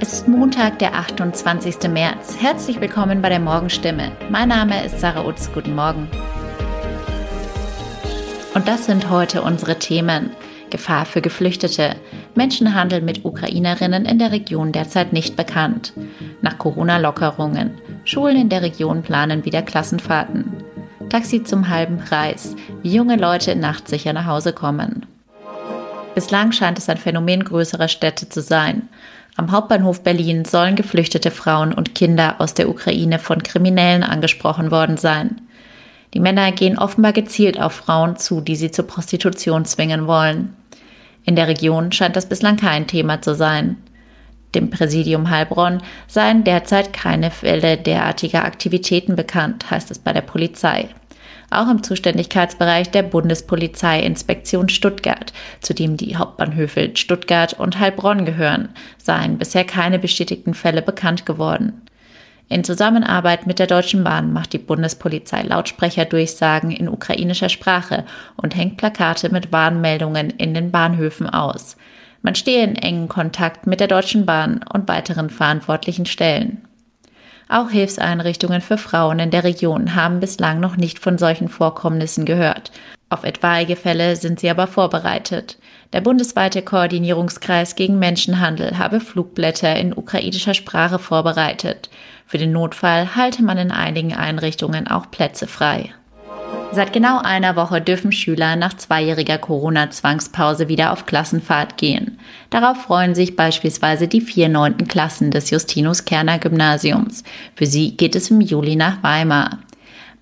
Es ist Montag, der 28. März. Herzlich willkommen bei der Morgenstimme. Mein Name ist Sarah Utz. Guten Morgen. Und das sind heute unsere Themen. Gefahr für Geflüchtete. Menschenhandel mit Ukrainerinnen in der Region derzeit nicht bekannt. Nach Corona-Lockerungen. Schulen in der Region planen wieder Klassenfahrten. Taxi zum halben Preis. Wie junge Leute nachts sicher nach Hause kommen. Bislang scheint es ein Phänomen größerer Städte zu sein. Am Hauptbahnhof Berlin sollen geflüchtete Frauen und Kinder aus der Ukraine von Kriminellen angesprochen worden sein. Die Männer gehen offenbar gezielt auf Frauen zu, die sie zur Prostitution zwingen wollen. In der Region scheint das bislang kein Thema zu sein. Dem Präsidium Heilbronn seien derzeit keine Fälle derartiger Aktivitäten bekannt, heißt es bei der Polizei auch im Zuständigkeitsbereich der Bundespolizeiinspektion Stuttgart, zu dem die Hauptbahnhöfe Stuttgart und Heilbronn gehören, seien bisher keine bestätigten Fälle bekannt geworden. In Zusammenarbeit mit der Deutschen Bahn macht die Bundespolizei Lautsprecherdurchsagen in ukrainischer Sprache und hängt Plakate mit Warnmeldungen in den Bahnhöfen aus. Man stehe in engen Kontakt mit der Deutschen Bahn und weiteren verantwortlichen Stellen. Auch Hilfseinrichtungen für Frauen in der Region haben bislang noch nicht von solchen Vorkommnissen gehört. Auf etwaige Fälle sind sie aber vorbereitet. Der bundesweite Koordinierungskreis gegen Menschenhandel habe Flugblätter in ukrainischer Sprache vorbereitet. Für den Notfall halte man in einigen Einrichtungen auch Plätze frei. Seit genau einer Woche dürfen Schüler nach zweijähriger Corona-Zwangspause wieder auf Klassenfahrt gehen. Darauf freuen sich beispielsweise die vier neunten Klassen des Justinus Kerner Gymnasiums. Für sie geht es im Juli nach Weimar.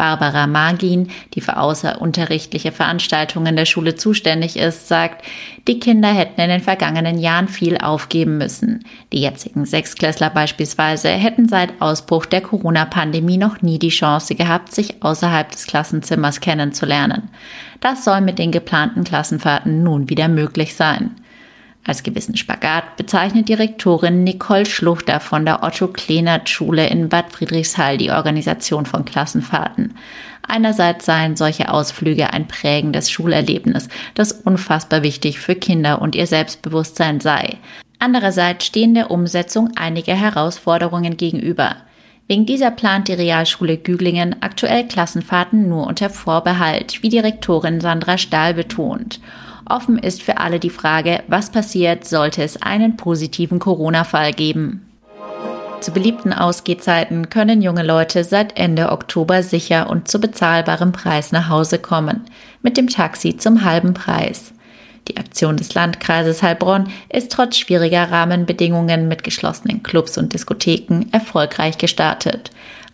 Barbara Magin, die für außerunterrichtliche Veranstaltungen der Schule zuständig ist, sagt, die Kinder hätten in den vergangenen Jahren viel aufgeben müssen. Die jetzigen Sechsklässler beispielsweise hätten seit Ausbruch der Corona-Pandemie noch nie die Chance gehabt, sich außerhalb des Klassenzimmers kennenzulernen. Das soll mit den geplanten Klassenfahrten nun wieder möglich sein. Als gewissen Spagat bezeichnet Direktorin Nicole Schluchter von der Otto Klenert Schule in Bad Friedrichshall die Organisation von Klassenfahrten. Einerseits seien solche Ausflüge ein prägendes Schulerlebnis, das unfassbar wichtig für Kinder und ihr Selbstbewusstsein sei. Andererseits stehen der Umsetzung einige Herausforderungen gegenüber. Wegen dieser plant die Realschule Güglingen aktuell Klassenfahrten nur unter Vorbehalt, wie Direktorin Sandra Stahl betont. Offen ist für alle die Frage, was passiert, sollte es einen positiven Corona-Fall geben. Zu beliebten Ausgehzeiten können junge Leute seit Ende Oktober sicher und zu bezahlbarem Preis nach Hause kommen, mit dem Taxi zum halben Preis. Die Aktion des Landkreises Heilbronn ist trotz schwieriger Rahmenbedingungen mit geschlossenen Clubs und Diskotheken erfolgreich gestartet.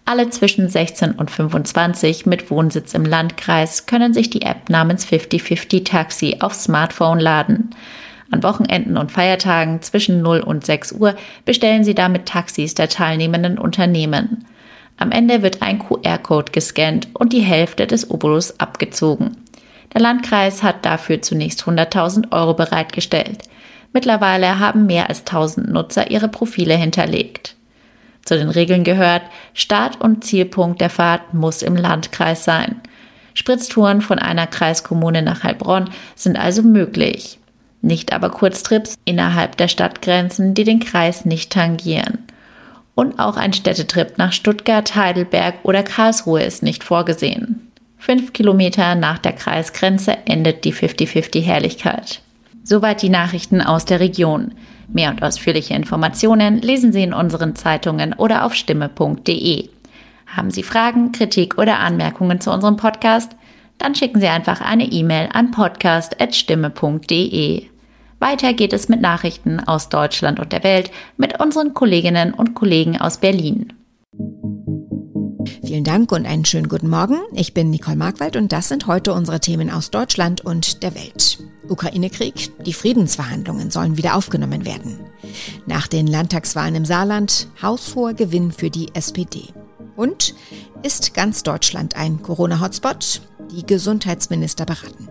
Alle zwischen 16 und 25 mit Wohnsitz im Landkreis können sich die App namens 5050 Taxi auf Smartphone laden. An Wochenenden und Feiertagen zwischen 0 und 6 Uhr bestellen Sie damit Taxis der teilnehmenden Unternehmen. Am Ende wird ein QR-Code gescannt und die Hälfte des Obolus abgezogen. Der Landkreis hat dafür zunächst 100.000 Euro bereitgestellt. Mittlerweile haben mehr als 1000 Nutzer ihre Profile hinterlegt. Zu den Regeln gehört, Start- und Zielpunkt der Fahrt muss im Landkreis sein. Spritztouren von einer Kreiskommune nach Heilbronn sind also möglich. Nicht aber Kurztrips innerhalb der Stadtgrenzen, die den Kreis nicht tangieren. Und auch ein Städtetrip nach Stuttgart, Heidelberg oder Karlsruhe ist nicht vorgesehen. Fünf Kilometer nach der Kreisgrenze endet die 50-50-Herrlichkeit. Soweit die Nachrichten aus der Region. Mehr und ausführliche Informationen lesen Sie in unseren Zeitungen oder auf stimme.de. Haben Sie Fragen, Kritik oder Anmerkungen zu unserem Podcast? Dann schicken Sie einfach eine E-Mail an podcast.stimme.de. Weiter geht es mit Nachrichten aus Deutschland und der Welt mit unseren Kolleginnen und Kollegen aus Berlin. Vielen Dank und einen schönen guten Morgen. Ich bin Nicole Markwald und das sind heute unsere Themen aus Deutschland und der Welt. Ukraine-Krieg, die Friedensverhandlungen sollen wieder aufgenommen werden. Nach den Landtagswahlen im Saarland haushoher Gewinn für die SPD. Und ist ganz Deutschland ein Corona-Hotspot? Die Gesundheitsminister beraten.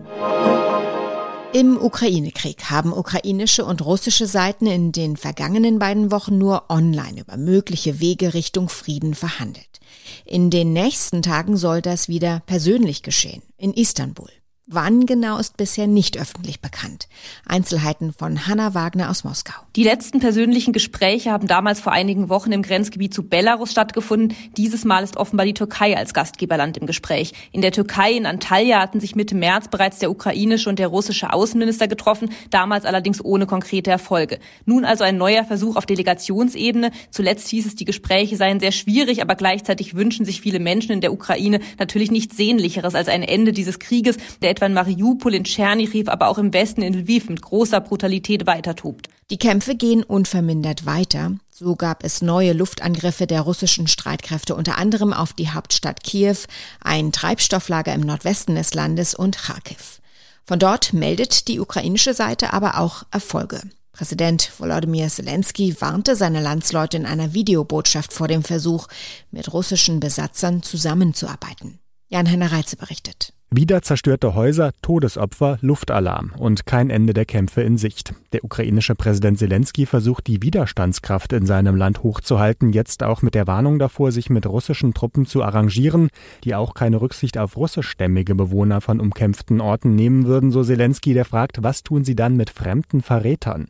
Im Ukraine-Krieg haben ukrainische und russische Seiten in den vergangenen beiden Wochen nur online über mögliche Wege Richtung Frieden verhandelt. In den nächsten Tagen soll das wieder persönlich geschehen, in Istanbul. Wann genau ist bisher nicht öffentlich bekannt. Einzelheiten von Hanna Wagner aus Moskau. Die letzten persönlichen Gespräche haben damals vor einigen Wochen im Grenzgebiet zu Belarus stattgefunden. Dieses Mal ist offenbar die Türkei als Gastgeberland im Gespräch. In der Türkei in Antalya hatten sich Mitte März bereits der ukrainische und der russische Außenminister getroffen, damals allerdings ohne konkrete Erfolge. Nun also ein neuer Versuch auf Delegationsebene. Zuletzt hieß es, die Gespräche seien sehr schwierig, aber gleichzeitig wünschen sich viele Menschen in der Ukraine natürlich nichts Sehnlicheres als ein Ende dieses Krieges, der etwa in Mariupol, in Tschernichiv, aber auch im Westen in Lviv mit großer Brutalität weitertobt. Die Kämpfe gehen unvermindert weiter. So gab es neue Luftangriffe der russischen Streitkräfte unter anderem auf die Hauptstadt Kiew, ein Treibstofflager im Nordwesten des Landes und Kharkiv. Von dort meldet die ukrainische Seite aber auch Erfolge. Präsident Volodymyr Zelensky warnte seine Landsleute in einer Videobotschaft vor dem Versuch, mit russischen Besatzern zusammenzuarbeiten. Jan-Henner Reitze berichtet. Wieder zerstörte Häuser, Todesopfer, Luftalarm und kein Ende der Kämpfe in Sicht. Der ukrainische Präsident Zelensky versucht, die Widerstandskraft in seinem Land hochzuhalten, jetzt auch mit der Warnung davor, sich mit russischen Truppen zu arrangieren, die auch keine Rücksicht auf russischstämmige Bewohner von umkämpften Orten nehmen würden, so Zelensky, der fragt, was tun sie dann mit fremden Verrätern?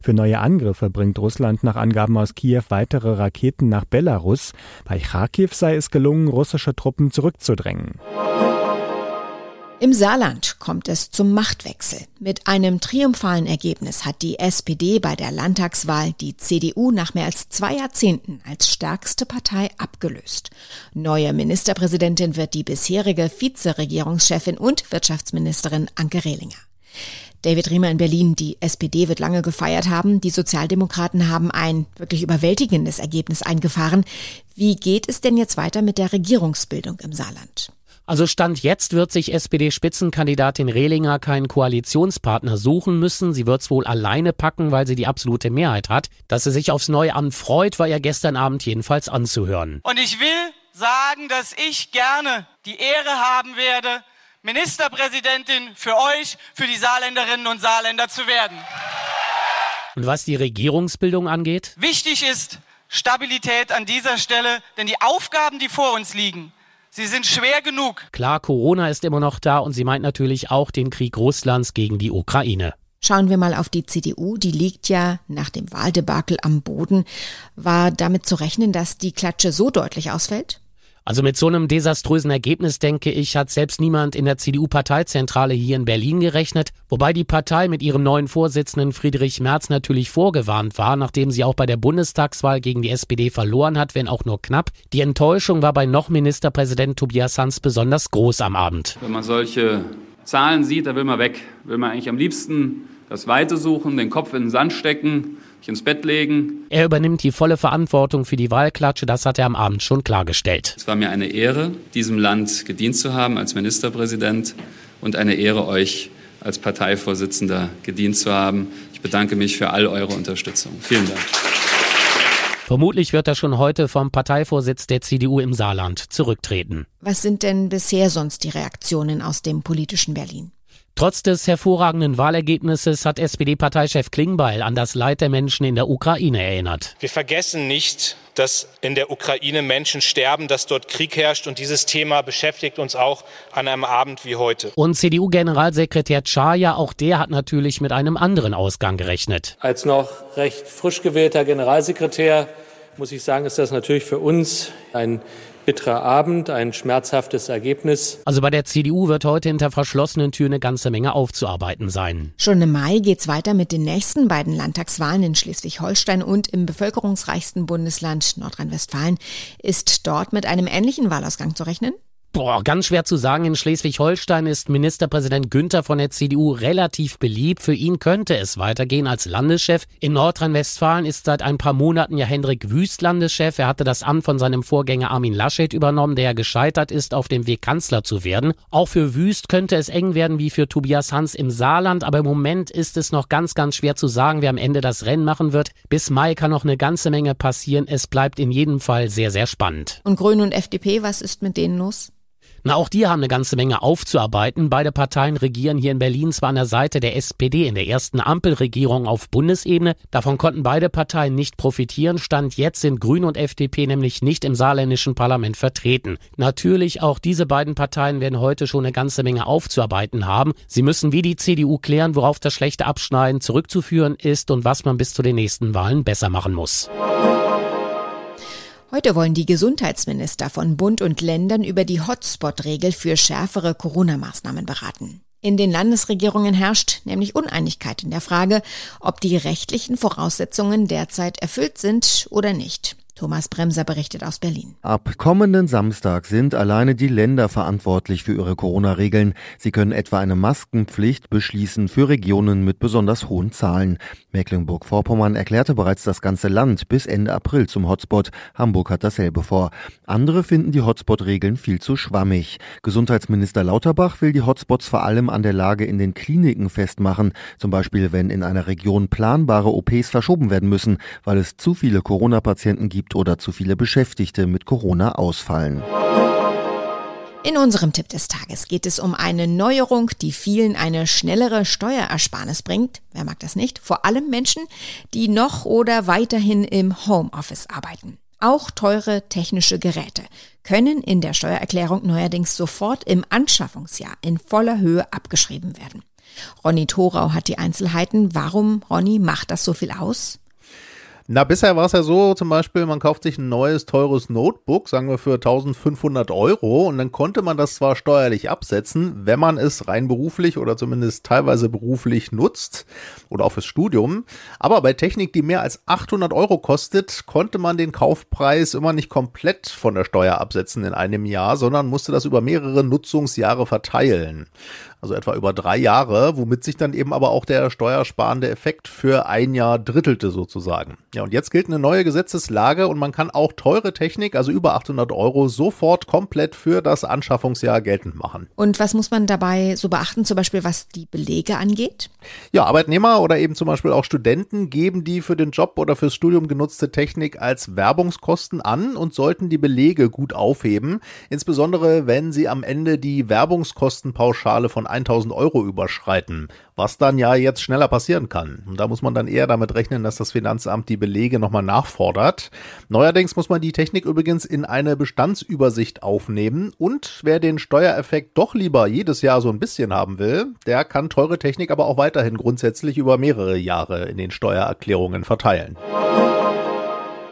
Für neue Angriffe bringt Russland nach Angaben aus Kiew weitere Raketen nach Belarus. Bei Kharkiv sei es gelungen, russische Truppen zurückzudrängen. Im Saarland kommt es zum Machtwechsel. Mit einem triumphalen Ergebnis hat die SPD bei der Landtagswahl die CDU nach mehr als zwei Jahrzehnten als stärkste Partei abgelöst. Neue Ministerpräsidentin wird die bisherige Vizeregierungschefin und Wirtschaftsministerin Anke Rehlinger. David Riemer in Berlin, die SPD wird lange gefeiert haben. Die Sozialdemokraten haben ein wirklich überwältigendes Ergebnis eingefahren. Wie geht es denn jetzt weiter mit der Regierungsbildung im Saarland? Also Stand jetzt wird sich SPD-Spitzenkandidatin Rehlinger keinen Koalitionspartner suchen müssen. Sie wird es wohl alleine packen, weil sie die absolute Mehrheit hat. Dass sie sich aufs Neue anfreut, war ja gestern Abend jedenfalls anzuhören. Und ich will sagen, dass ich gerne die Ehre haben werde, Ministerpräsidentin für euch, für die Saarländerinnen und Saarländer zu werden. Und was die Regierungsbildung angeht? Wichtig ist Stabilität an dieser Stelle, denn die Aufgaben, die vor uns liegen, Sie sind schwer genug. Klar, Corona ist immer noch da und sie meint natürlich auch den Krieg Russlands gegen die Ukraine. Schauen wir mal auf die CDU, die liegt ja nach dem Wahldebakel am Boden. War damit zu rechnen, dass die Klatsche so deutlich ausfällt? Also mit so einem desaströsen Ergebnis, denke ich, hat selbst niemand in der CDU-Parteizentrale hier in Berlin gerechnet, wobei die Partei mit ihrem neuen Vorsitzenden Friedrich Merz natürlich vorgewarnt war, nachdem sie auch bei der Bundestagswahl gegen die SPD verloren hat, wenn auch nur knapp. Die Enttäuschung war bei noch Ministerpräsident Tobias Hans besonders groß am Abend. Wenn man solche Zahlen sieht, da will man weg. Will man eigentlich am liebsten das Weite suchen, den Kopf in den Sand stecken sich ins Bett legen. Er übernimmt die volle Verantwortung für die Wahlklatsche, das hat er am Abend schon klargestellt. Es war mir eine Ehre, diesem Land gedient zu haben als Ministerpräsident und eine Ehre, euch als Parteivorsitzender gedient zu haben. Ich bedanke mich für all eure Unterstützung. Vielen Dank. Vermutlich wird er schon heute vom Parteivorsitz der CDU im Saarland zurücktreten. Was sind denn bisher sonst die Reaktionen aus dem politischen Berlin? Trotz des hervorragenden Wahlergebnisses hat SPD-Parteichef Klingbeil an das Leid der Menschen in der Ukraine erinnert. Wir vergessen nicht, dass in der Ukraine Menschen sterben, dass dort Krieg herrscht und dieses Thema beschäftigt uns auch an einem Abend wie heute. Und CDU-Generalsekretär Chaya, auch der hat natürlich mit einem anderen Ausgang gerechnet. Als noch recht frisch gewählter Generalsekretär muss ich sagen, ist das natürlich für uns ein bitterer Abend, ein schmerzhaftes Ergebnis. Also bei der CDU wird heute hinter verschlossenen Türen eine ganze Menge aufzuarbeiten sein. Schon im Mai geht's weiter mit den nächsten beiden Landtagswahlen in Schleswig-Holstein und im bevölkerungsreichsten Bundesland Nordrhein-Westfalen. Ist dort mit einem ähnlichen Wahlausgang zu rechnen? Boah, ganz schwer zu sagen. In Schleswig-Holstein ist Ministerpräsident Günther von der CDU relativ beliebt. Für ihn könnte es weitergehen als Landeschef. In Nordrhein-Westfalen ist seit ein paar Monaten ja Hendrik Wüst Landeschef. Er hatte das Amt von seinem Vorgänger Armin Laschet übernommen, der gescheitert ist, auf dem Weg Kanzler zu werden. Auch für Wüst könnte es eng werden wie für Tobias Hans im Saarland. Aber im Moment ist es noch ganz, ganz schwer zu sagen, wer am Ende das Rennen machen wird. Bis Mai kann noch eine ganze Menge passieren. Es bleibt in jedem Fall sehr, sehr spannend. Und Grüne und FDP, was ist mit denen los? Na, auch die haben eine ganze Menge aufzuarbeiten. Beide Parteien regieren hier in Berlin zwar an der Seite der SPD in der ersten Ampelregierung auf Bundesebene. Davon konnten beide Parteien nicht profitieren. Stand jetzt sind Grüne und FDP nämlich nicht im saarländischen Parlament vertreten. Natürlich auch diese beiden Parteien werden heute schon eine ganze Menge aufzuarbeiten haben. Sie müssen wie die CDU klären, worauf das schlechte Abschneiden zurückzuführen ist und was man bis zu den nächsten Wahlen besser machen muss. Heute wollen die Gesundheitsminister von Bund und Ländern über die Hotspot-Regel für schärfere Corona-Maßnahmen beraten. In den Landesregierungen herrscht nämlich Uneinigkeit in der Frage, ob die rechtlichen Voraussetzungen derzeit erfüllt sind oder nicht. Thomas Bremser berichtet aus Berlin. Ab kommenden Samstag sind alleine die Länder verantwortlich für ihre Corona-Regeln. Sie können etwa eine Maskenpflicht beschließen für Regionen mit besonders hohen Zahlen. Mecklenburg-Vorpommern erklärte bereits das ganze Land bis Ende April zum Hotspot. Hamburg hat dasselbe vor. Andere finden die Hotspot-Regeln viel zu schwammig. Gesundheitsminister Lauterbach will die Hotspots vor allem an der Lage in den Kliniken festmachen. Zum Beispiel, wenn in einer Region planbare OPs verschoben werden müssen, weil es zu viele Corona-Patienten gibt oder zu viele Beschäftigte mit Corona ausfallen. In unserem Tipp des Tages geht es um eine Neuerung, die vielen eine schnellere Steuerersparnis bringt. Wer mag das nicht? Vor allem Menschen, die noch oder weiterhin im Homeoffice arbeiten. Auch teure technische Geräte können in der Steuererklärung neuerdings sofort im Anschaffungsjahr in voller Höhe abgeschrieben werden. Ronny Thorau hat die Einzelheiten. Warum, Ronny, macht das so viel aus? Na, bisher war es ja so, zum Beispiel, man kauft sich ein neues, teures Notebook, sagen wir für 1500 Euro, und dann konnte man das zwar steuerlich absetzen, wenn man es rein beruflich oder zumindest teilweise beruflich nutzt oder auch fürs Studium. Aber bei Technik, die mehr als 800 Euro kostet, konnte man den Kaufpreis immer nicht komplett von der Steuer absetzen in einem Jahr, sondern musste das über mehrere Nutzungsjahre verteilen also etwa über drei Jahre, womit sich dann eben aber auch der steuersparende Effekt für ein Jahr drittelte sozusagen. Ja, und jetzt gilt eine neue Gesetzeslage und man kann auch teure Technik, also über 800 Euro, sofort komplett für das Anschaffungsjahr geltend machen. Und was muss man dabei so beachten, zum Beispiel was die Belege angeht? Ja, Arbeitnehmer oder eben zum Beispiel auch Studenten geben die für den Job oder fürs Studium genutzte Technik als Werbungskosten an und sollten die Belege gut aufheben, insbesondere wenn sie am Ende die Werbungskostenpauschale von 1000 Euro überschreiten, was dann ja jetzt schneller passieren kann. Und da muss man dann eher damit rechnen, dass das Finanzamt die Belege nochmal nachfordert. Neuerdings muss man die Technik übrigens in eine Bestandsübersicht aufnehmen und wer den Steuereffekt doch lieber jedes Jahr so ein bisschen haben will, der kann teure Technik aber auch weiterhin grundsätzlich über mehrere Jahre in den Steuererklärungen verteilen.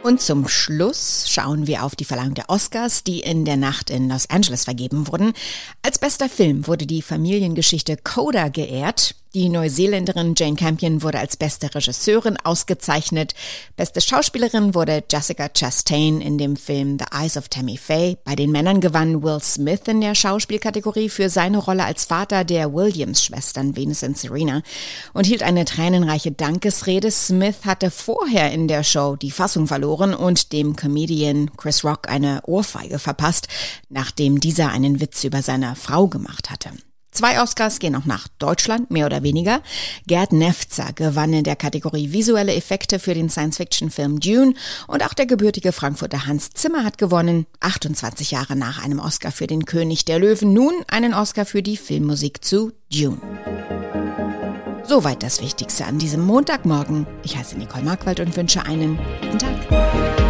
Und zum Schluss schauen wir auf die Verleihung der Oscars, die in der Nacht in Los Angeles vergeben wurden. Als bester Film wurde die Familiengeschichte Coda geehrt. Die Neuseeländerin Jane Campion wurde als beste Regisseurin ausgezeichnet. Beste Schauspielerin wurde Jessica Chastain in dem Film The Eyes of Tammy Faye. Bei den Männern gewann Will Smith in der Schauspielkategorie für seine Rolle als Vater der Williams-Schwestern Venus und Serena und hielt eine tränenreiche Dankesrede. Smith hatte vorher in der Show die Fassung verloren und dem Comedian Chris Rock eine Ohrfeige verpasst, nachdem dieser einen Witz über seine Frau gemacht hatte. Zwei Oscars gehen auch nach Deutschland, mehr oder weniger. Gerd Nefzer gewann in der Kategorie visuelle Effekte für den Science-Fiction-Film Dune und auch der gebürtige Frankfurter Hans Zimmer hat gewonnen, 28 Jahre nach einem Oscar für den König der Löwen, nun einen Oscar für die Filmmusik zu Dune. Soweit das Wichtigste an diesem Montagmorgen. Ich heiße Nicole Markwald und wünsche einen guten Tag.